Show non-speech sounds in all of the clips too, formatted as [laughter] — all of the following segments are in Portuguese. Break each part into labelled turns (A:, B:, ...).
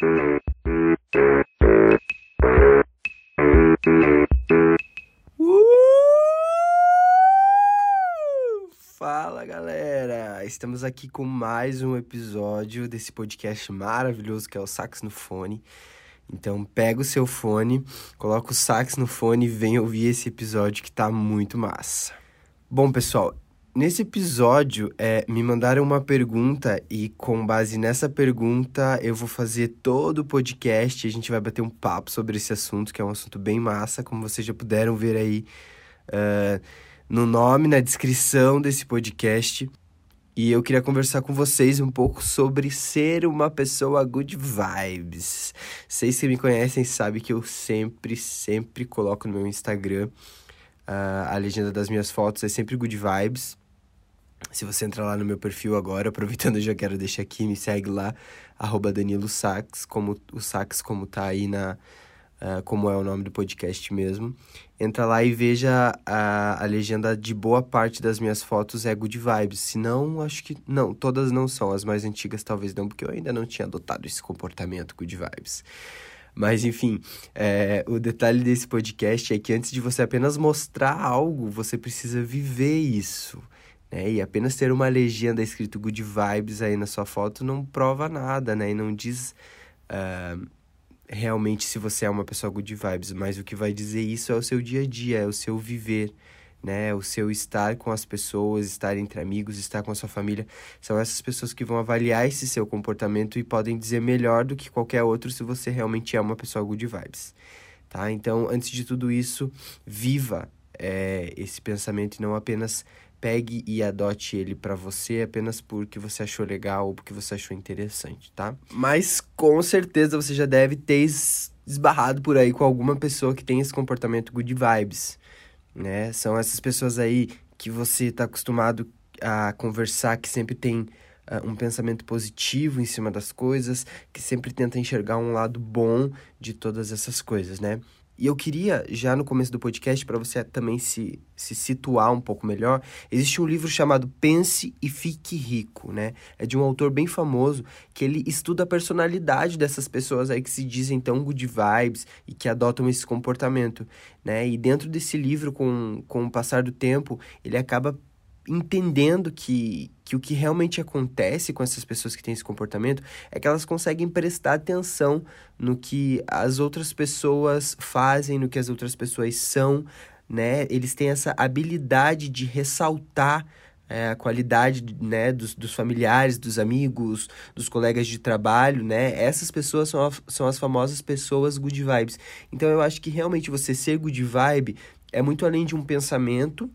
A: Fala galera! Estamos aqui com mais um episódio desse podcast maravilhoso que é o Sax no Fone. Então pega o seu fone, coloca o sax no fone e vem ouvir esse episódio que tá muito massa. Bom, pessoal, nesse episódio é, me mandaram uma pergunta e com base nessa pergunta eu vou fazer todo o podcast. A gente vai bater um papo sobre esse assunto, que é um assunto bem massa, como vocês já puderam ver aí uh, no nome, na descrição desse podcast. E eu queria conversar com vocês um pouco sobre ser uma pessoa good vibes. Vocês que me conhecem sabem que eu sempre, sempre coloco no meu Instagram uh, a legenda das minhas fotos é sempre good vibes. Se você entrar lá no meu perfil agora, [laughs] aproveitando eu já quero deixar aqui, me segue lá, arroba Danilo Sax, como o Sax como tá aí na, uh, como é o nome do podcast mesmo. Entra lá e veja a, a legenda de boa parte das minhas fotos é good vibes. Se não, acho que. Não, todas não são. As mais antigas talvez não, porque eu ainda não tinha adotado esse comportamento good vibes. Mas enfim, é, o detalhe desse podcast é que antes de você apenas mostrar algo, você precisa viver isso. Né? E apenas ter uma legenda escrito good vibes aí na sua foto não prova nada, né? E não diz. Uh, realmente se você é uma pessoa good vibes, mas o que vai dizer isso é o seu dia a dia, é o seu viver, né? O seu estar com as pessoas, estar entre amigos, estar com a sua família. São essas pessoas que vão avaliar esse seu comportamento e podem dizer melhor do que qualquer outro se você realmente é uma pessoa good vibes, tá? Então, antes de tudo isso, viva é, esse pensamento e não apenas pegue e adote ele para você apenas porque você achou legal ou porque você achou interessante, tá? Mas com certeza você já deve ter esbarrado por aí com alguma pessoa que tem esse comportamento good vibes, né? São essas pessoas aí que você está acostumado a conversar, que sempre tem uh, um pensamento positivo em cima das coisas, que sempre tenta enxergar um lado bom de todas essas coisas, né? E eu queria, já no começo do podcast, para você também se, se situar um pouco melhor, existe um livro chamado Pense e Fique Rico, né? É de um autor bem famoso que ele estuda a personalidade dessas pessoas aí que se dizem tão good vibes e que adotam esse comportamento, né? E dentro desse livro, com, com o passar do tempo, ele acaba entendendo que, que o que realmente acontece com essas pessoas que têm esse comportamento é que elas conseguem prestar atenção no que as outras pessoas fazem, no que as outras pessoas são, né? Eles têm essa habilidade de ressaltar é, a qualidade né, dos, dos familiares, dos amigos, dos colegas de trabalho, né? Essas pessoas são, a, são as famosas pessoas good vibes. Então eu acho que realmente você ser good vibe é muito além de um pensamento,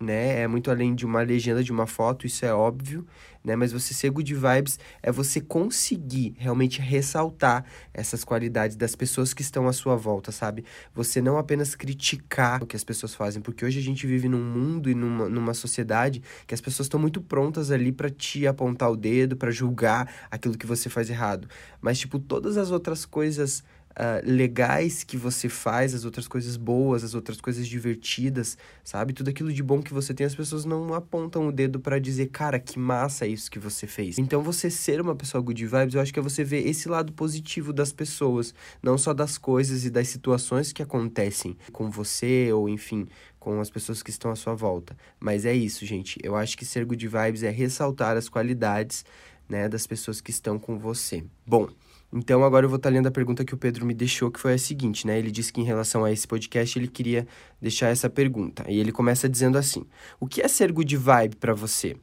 A: né? É muito além de uma legenda de uma foto, isso é óbvio, né? Mas você ser good vibes é você conseguir realmente ressaltar essas qualidades das pessoas que estão à sua volta, sabe? Você não apenas criticar o que as pessoas fazem, porque hoje a gente vive num mundo e numa, numa sociedade que as pessoas estão muito prontas ali para te apontar o dedo, para julgar aquilo que você faz errado. Mas, tipo, todas as outras coisas uh, legais que você faz, as outras coisas boas, as outras coisas divertidas, sabe? Tudo aquilo de bom que você tem, as pessoas não apontam o dedo para dizer, cara, que massa isso que você fez. Então, você ser uma pessoa good vibes, eu acho que é você ver esse lado positivo das pessoas, não só das coisas e das situações que acontecem com você ou, enfim, com as pessoas que estão à sua volta. Mas é isso, gente. Eu acho que ser good vibes é ressaltar as qualidades, né, das pessoas que estão com você. Bom, então agora eu vou estar lendo a pergunta que o Pedro me deixou, que foi a seguinte, né? Ele disse que em relação a esse podcast ele queria deixar essa pergunta. E ele começa dizendo assim: O que é ser good vibe para você?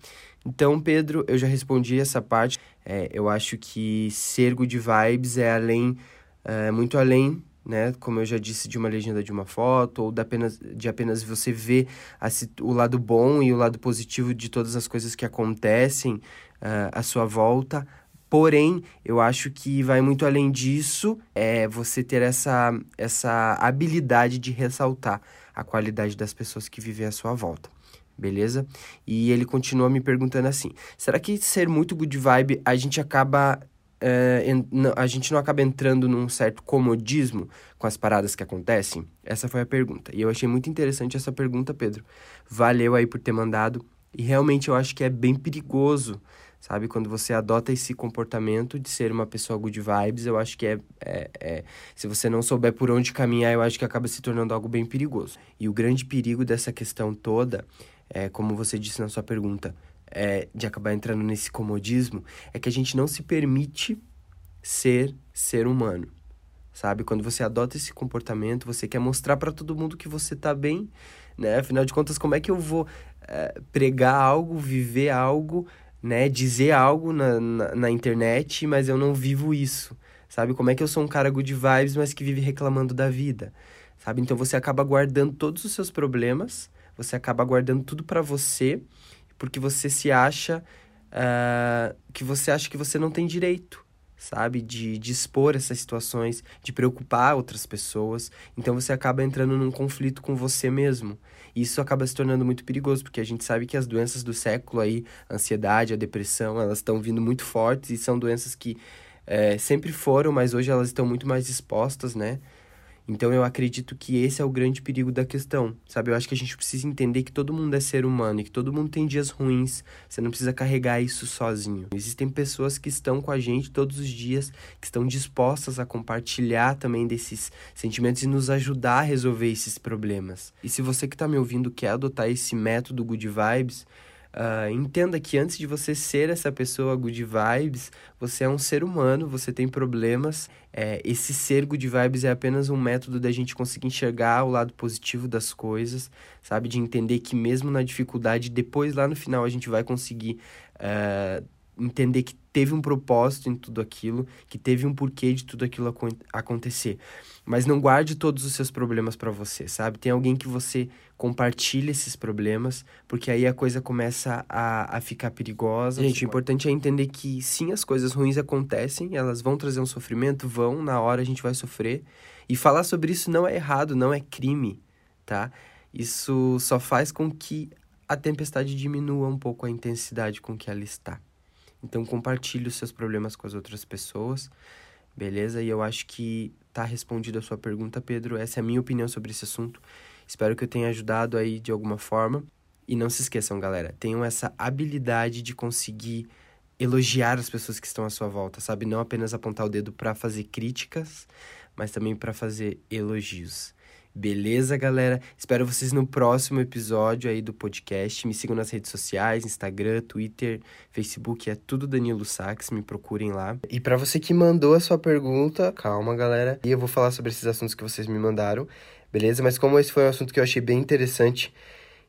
A: Então, Pedro, eu já respondi essa parte. É, eu acho que ser good vibes é além, é, muito além, né? Como eu já disse, de uma legenda de uma foto, ou de apenas, de apenas você ver a, o lado bom e o lado positivo de todas as coisas que acontecem uh, à sua volta, Porém, eu acho que vai muito além disso, é você ter essa, essa habilidade de ressaltar a qualidade das pessoas que vivem à sua volta. Beleza? E ele continua me perguntando assim: será que ser muito good vibe a gente acaba. É, a gente não acaba entrando num certo comodismo com as paradas que acontecem? Essa foi a pergunta. E eu achei muito interessante essa pergunta, Pedro. Valeu aí por ter mandado. E realmente eu acho que é bem perigoso sabe? Quando você adota esse comportamento de ser uma pessoa good vibes, eu acho que é, é, é, Se você não souber por onde caminhar, eu acho que acaba se tornando algo bem perigoso. E o grande perigo dessa questão toda, é, como você disse na sua pergunta, é, de acabar entrando nesse comodismo, é que a gente não se permite ser ser humano. Sabe? Quando você adota esse comportamento, você quer mostrar para todo mundo que você tá bem, né? Afinal de contas, como é que eu vou é, pregar algo, viver algo né, dizer algo na, na, na, internet, mas eu não vivo isso, sabe? Como é que eu sou um cara good vibes, mas que vive reclamando da vida, sabe? Então você acaba guardando todos os seus problemas, você acaba guardando tudo para você, porque você se acha uh, que você acha que você não tem direito, sabe? De, de expor essas situações, de preocupar outras pessoas. Então você acaba entrando num conflito com você mesmo. E isso acaba se tornando muito perigoso, porque a gente sabe que as doenças do século aí, a ansiedade, a depressão, elas estão vindo muito fortes e são doenças que é, sempre foram, mas hoje elas estão muito mais expostas, né? Então eu acredito que esse é o grande perigo da questão, sabe? Eu acho que a gente precisa entender que todo mundo é ser humano e que todo mundo tem dias ruins. Você não precisa carregar isso sozinho. Existem pessoas que estão com a gente todos os dias, que estão dispostas a compartilhar também desses sentimentos e nos ajudar a resolver esses problemas. E se você que está me ouvindo quer adotar esse método Good Vibes, Uh, entenda que antes de você ser essa pessoa good vibes, você é um ser humano, você tem problemas. É, esse ser good vibes é apenas um método da gente conseguir enxergar o lado positivo das coisas, sabe? De entender que mesmo na dificuldade, depois lá no final a gente vai conseguir uh, entender que teve um propósito em tudo aquilo, que teve um porquê de tudo aquilo acontecer. Mas não guarde todos os seus problemas para você, sabe? Tem alguém que você compartilha esses problemas, porque aí a coisa começa a, a ficar perigosa. Gente, o importante é entender que sim, as coisas ruins acontecem, elas vão trazer um sofrimento, vão, na hora a gente vai sofrer. E falar sobre isso não é errado, não é crime, tá? Isso só faz com que a tempestade diminua um pouco a intensidade com que ela está. Então compartilhe os seus problemas com as outras pessoas, beleza? E eu acho que tá respondido a sua pergunta, Pedro. Essa é a minha opinião sobre esse assunto. Espero que eu tenha ajudado aí de alguma forma. E não se esqueçam, galera, tenham essa habilidade de conseguir elogiar as pessoas que estão à sua volta, sabe? Não apenas apontar o dedo para fazer críticas, mas também para fazer elogios. Beleza, galera? Espero vocês no próximo episódio aí do podcast. Me sigam nas redes sociais, Instagram, Twitter, Facebook, é tudo Danilo Sax, me procurem lá. E para você que mandou a sua pergunta, calma, galera, e eu vou falar sobre esses assuntos que vocês me mandaram, beleza? Mas como esse foi um assunto que eu achei bem interessante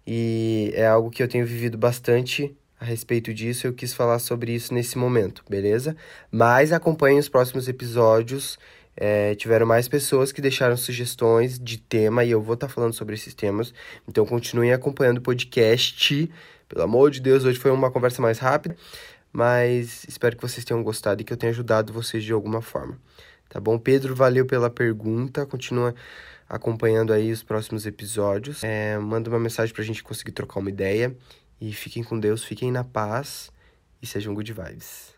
A: e é algo que eu tenho vivido bastante a respeito disso, eu quis falar sobre isso nesse momento, beleza? Mas acompanhem os próximos episódios é, tiveram mais pessoas que deixaram sugestões de tema e eu vou estar tá falando sobre esses temas. Então continuem acompanhando o podcast. Pelo amor de Deus, hoje foi uma conversa mais rápida, mas espero que vocês tenham gostado e que eu tenha ajudado vocês de alguma forma. Tá bom? Pedro, valeu pela pergunta. Continua acompanhando aí os próximos episódios. É, manda uma mensagem pra gente conseguir trocar uma ideia. E fiquem com Deus, fiquem na paz e sejam good vibes.